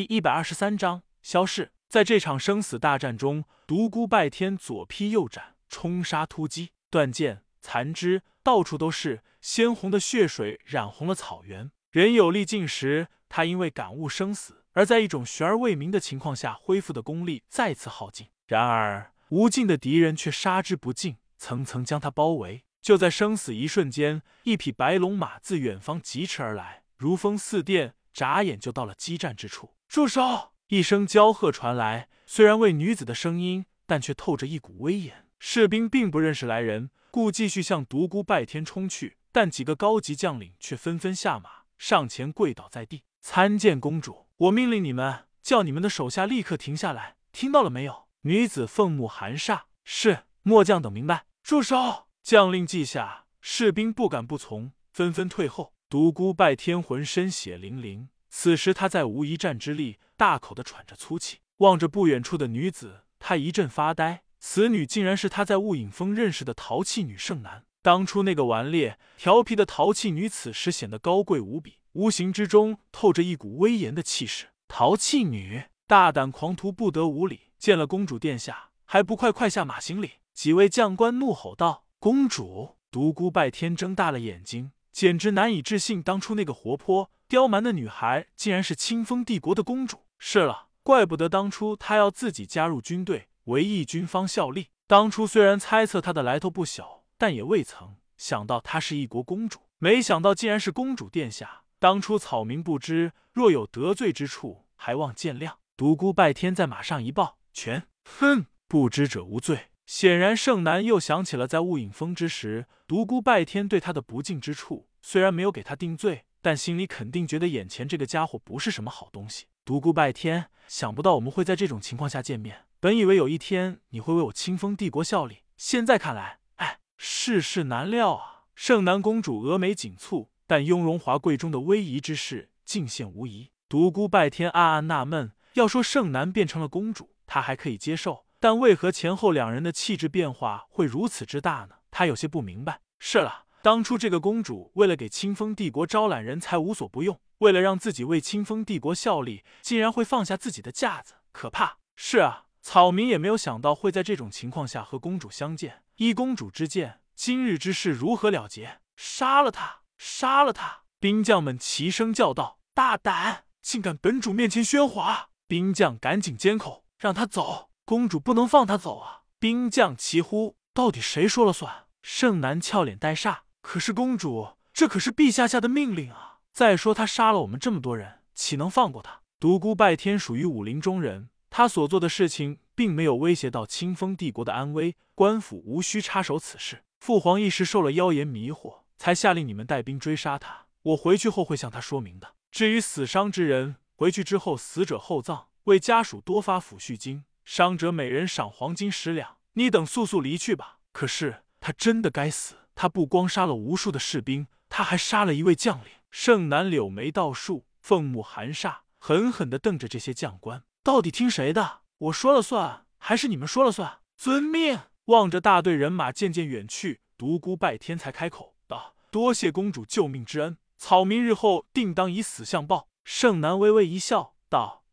第一百二十三章消逝。在这场生死大战中，独孤拜天左劈右斩，冲杀突击，断剑残肢到处都是，鲜红的血水染红了草原。人有力尽时，他因为感悟生死，而在一种悬而未明的情况下恢复的功力再次耗尽。然而，无尽的敌人却杀之不尽，层层将他包围。就在生死一瞬间，一匹白龙马自远方疾驰而来，如风似电，眨眼就到了激战之处。住手！一声娇喝传来，虽然为女子的声音，但却透着一股威严。士兵并不认识来人，故继续向独孤拜天冲去。但几个高级将领却纷纷下马，上前跪倒在地，参见公主。我命令你们，叫你们的手下立刻停下来，听到了没有？女子凤目含煞，是。末将等明白。住手！将令记下，士兵不敢不从，纷纷退后。独孤拜天浑身血淋淋，此时他再无一战之力，大口的喘着粗气，望着不远处的女子，他一阵发呆。此女竟然是他在雾隐峰认识的淘气女盛楠。当初那个顽劣调皮的淘气女，此时显得高贵无比，无形之中透着一股威严的气势。淘气女，大胆狂徒，不得无礼！见了公主殿下，还不快快下马行礼！几位将官怒吼道。公主独孤拜天睁大了眼睛，简直难以置信，当初那个活泼刁蛮的女孩，竟然是清风帝国的公主。是了，怪不得当初她要自己加入军队，为义军方效力。当初虽然猜测她的来头不小，但也未曾想到她是一国公主。没想到竟然是公主殿下。当初草民不知，若有得罪之处，还望见谅。独孤拜天在马上一抱拳，哼，不知者无罪。显然，盛楠又想起了在雾隐峰之时，独孤拜天对他的不敬之处。虽然没有给他定罪，但心里肯定觉得眼前这个家伙不是什么好东西。独孤拜天，想不到我们会在这种情况下见面。本以为有一天你会为我清风帝国效力，现在看来，哎，世事难料啊！盛南公主峨眉紧蹙，但雍容华贵中的威仪之势尽现无疑。独孤拜天暗暗纳闷：要说盛楠变成了公主，他还可以接受。但为何前后两人的气质变化会如此之大呢？他有些不明白。是了，当初这个公主为了给清风帝国招揽人才无所不用，为了让自己为清风帝国效力，竟然会放下自己的架子，可怕！是啊，草民也没有想到会在这种情况下和公主相见。依公主之见，今日之事如何了结？杀了他！杀了他！兵将们齐声叫道：“大胆，竟敢本主面前喧哗！”兵将赶紧缄口，让他走。公主不能放他走啊！兵将齐呼：“到底谁说了算？”盛楠俏脸带煞：“可是公主，这可是陛下下的命令啊！再说他杀了我们这么多人，岂能放过他？”独孤拜天属于武林中人，他所做的事情并没有威胁到清风帝国的安危，官府无需插手此事。父皇一时受了妖言迷惑，才下令你们带兵追杀他。我回去后会向他说明的。至于死伤之人，回去之后死者厚葬，为家属多发抚恤金。伤者每人赏黄金十两，你等速速离去吧。可是他真的该死，他不光杀了无数的士兵，他还杀了一位将领。盛楠柳眉倒竖，凤目含煞，狠狠地瞪着这些将官。到底听谁的？我说了算，还是你们说了算？遵命。望着大队人马渐渐远去，独孤拜天才开口道：“多谢公主救命之恩，草民日后定当以死相报。”盛楠微微一笑，道。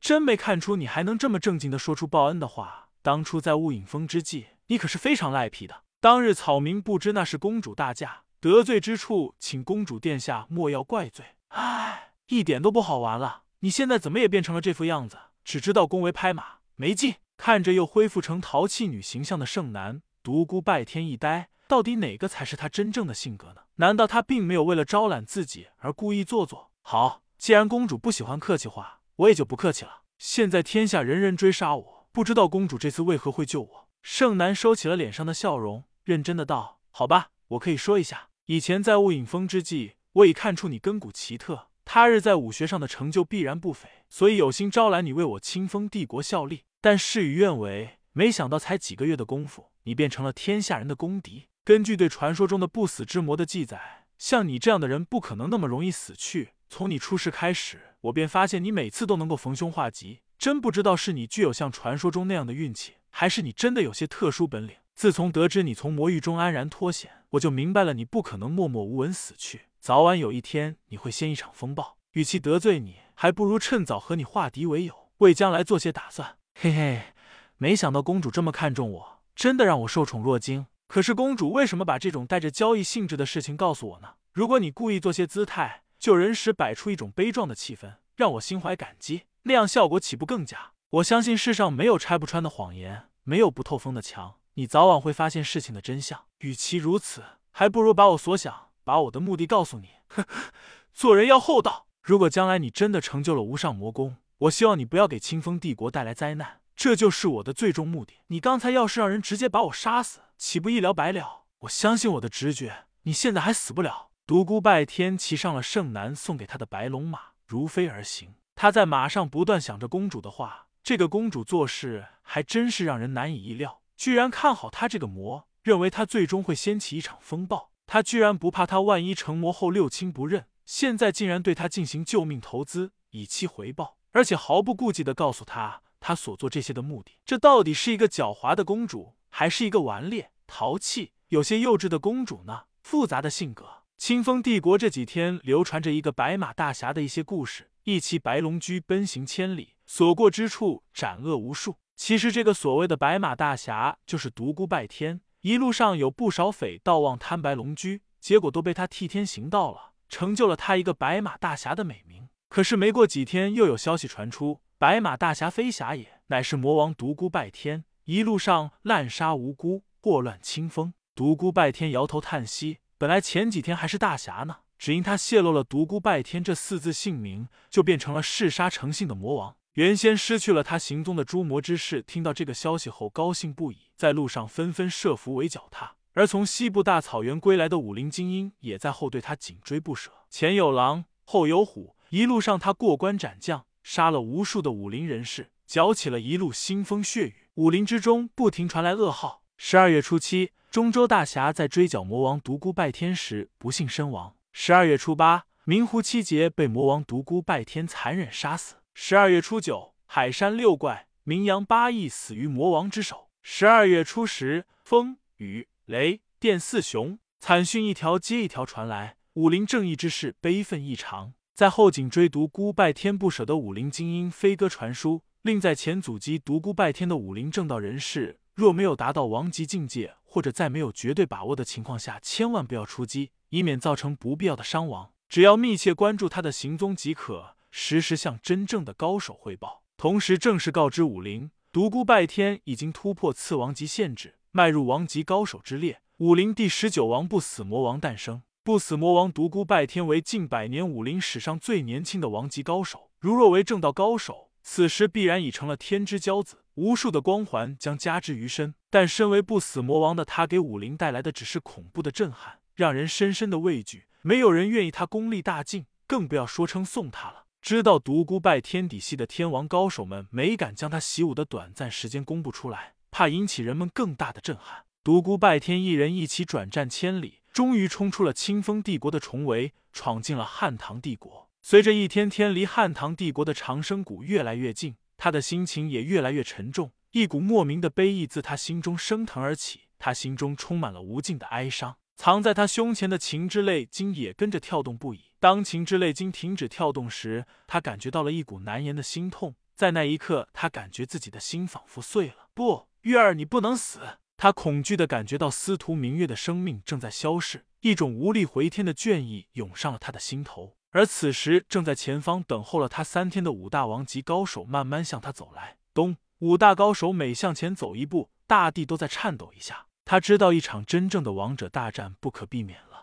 真没看出你还能这么正经的说出报恩的话。当初在雾隐峰之际，你可是非常赖皮的。当日草民不知那是公主大驾，得罪之处，请公主殿下莫要怪罪。唉，一点都不好玩了。你现在怎么也变成了这副样子，只知道恭维拍马，没劲。看着又恢复成淘气女形象的盛楠，独孤拜天一呆，到底哪个才是他真正的性格呢？难道他并没有为了招揽自己而故意做作？好，既然公主不喜欢客气话。我也就不客气了。现在天下人人追杀我，不知道公主这次为何会救我？盛楠收起了脸上的笑容，认真的道：“好吧，我可以说一下。以前在雾隐峰之际，我已看出你根骨奇特，他日在武学上的成就必然不菲，所以有心招揽你为我清风帝国效力。但事与愿违，没想到才几个月的功夫，你变成了天下人的公敌。根据对传说中的不死之魔的记载，像你这样的人不可能那么容易死去。从你出世开始。”我便发现你每次都能够逢凶化吉，真不知道是你具有像传说中那样的运气，还是你真的有些特殊本领。自从得知你从魔域中安然脱险，我就明白了你不可能默默无闻死去，早晚有一天你会掀一场风暴。与其得罪你，还不如趁早和你化敌为友，为将来做些打算。嘿嘿，没想到公主这么看重我，真的让我受宠若惊。可是公主为什么把这种带着交易性质的事情告诉我呢？如果你故意做些姿态，就人时摆出一种悲壮的气氛，让我心怀感激，那样效果岂不更佳？我相信世上没有拆不穿的谎言，没有不透风的墙。你早晚会发现事情的真相。与其如此，还不如把我所想，把我的目的告诉你。呵，做人要厚道。如果将来你真的成就了无上魔功，我希望你不要给清风帝国带来灾难，这就是我的最终目的。你刚才要是让人直接把我杀死，岂不一了百了？我相信我的直觉，你现在还死不了。独孤拜天骑上了盛南送给他的白龙马，如飞而行。他在马上不断想着公主的话。这个公主做事还真是让人难以意料，居然看好他这个魔，认为他最终会掀起一场风暴。他居然不怕他万一成魔后六亲不认，现在竟然对他进行救命投资，以期回报，而且毫不顾忌的告诉他他所做这些的目的。这到底是一个狡猾的公主，还是一个顽劣、淘气、有些幼稚的公主呢？复杂的性格。清风帝国这几天流传着一个白马大侠的一些故事，一骑白龙驹奔行千里。所过之处，斩恶无数。其实，这个所谓的白马大侠就是独孤拜天。一路上有不少匪盗望贪白龙驹，结果都被他替天行道了，成就了他一个白马大侠的美名。可是没过几天，又有消息传出，白马大侠非侠也，乃是魔王独孤拜天。一路上滥杀无辜，祸乱清风。独孤拜天摇头叹息，本来前几天还是大侠呢，只因他泄露了独孤拜天这四字姓名，就变成了嗜杀成性的魔王。原先失去了他行踪的诸魔之士，听到这个消息后高兴不已，在路上纷纷设伏围剿他。而从西部大草原归来的武林精英也在后对他紧追不舍。前有狼，后有虎，一路上他过关斩将，杀了无数的武林人士，搅起了一路腥风血雨。武林之中不停传来噩耗。十二月初七，中州大侠在追剿魔王独孤拜天时不幸身亡。十二月初八，明湖七杰被魔王独孤拜天残忍杀死。十二月初九，海山六怪名扬八翼死于魔王之手。十二月初十，风雨雷电四雄惨讯一条接一条传来，武林正义之士悲愤异常。在后颈追独孤拜天不舍的武林精英飞鸽传书，令在前阻击独孤拜天的武林正道人士，若没有达到王级境界，或者在没有绝对把握的情况下，千万不要出击，以免造成不必要的伤亡。只要密切关注他的行踪即可。实时向真正的高手汇报，同时正式告知武林，独孤拜天已经突破次王级限制，迈入王级高手之列。武林第十九王不死魔王诞生。不死魔王独孤拜天为近百年武林史上最年轻的王级高手，如若为正道高手，此时必然已成了天之骄子，无数的光环将加之于身。但身为不死魔王的他，给武林带来的只是恐怖的震撼，让人深深的畏惧。没有人愿意他功力大进，更不要说称颂他了。知道独孤拜天底细的天王高手们没敢将他习武的短暂时间公布出来，怕引起人们更大的震撼。独孤拜天一人一起转战千里，终于冲出了清风帝国的重围，闯进了汉唐帝国。随着一天天离汉唐帝国的长生谷越来越近，他的心情也越来越沉重，一股莫名的悲意自他心中升腾而起，他心中充满了无尽的哀伤。藏在他胸前的情之泪竟也跟着跳动不已。当情之泪经停止跳动时，他感觉到了一股难言的心痛。在那一刻，他感觉自己的心仿佛碎了。不，月儿，你不能死！他恐惧的感觉到司徒明月的生命正在消逝，一种无力回天的倦意涌上了他的心头。而此时，正在前方等候了他三天的五大王级高手慢慢向他走来。咚！五大高手每向前走一步，大地都在颤抖一下。他知道一场真正的王者大战不可避免了。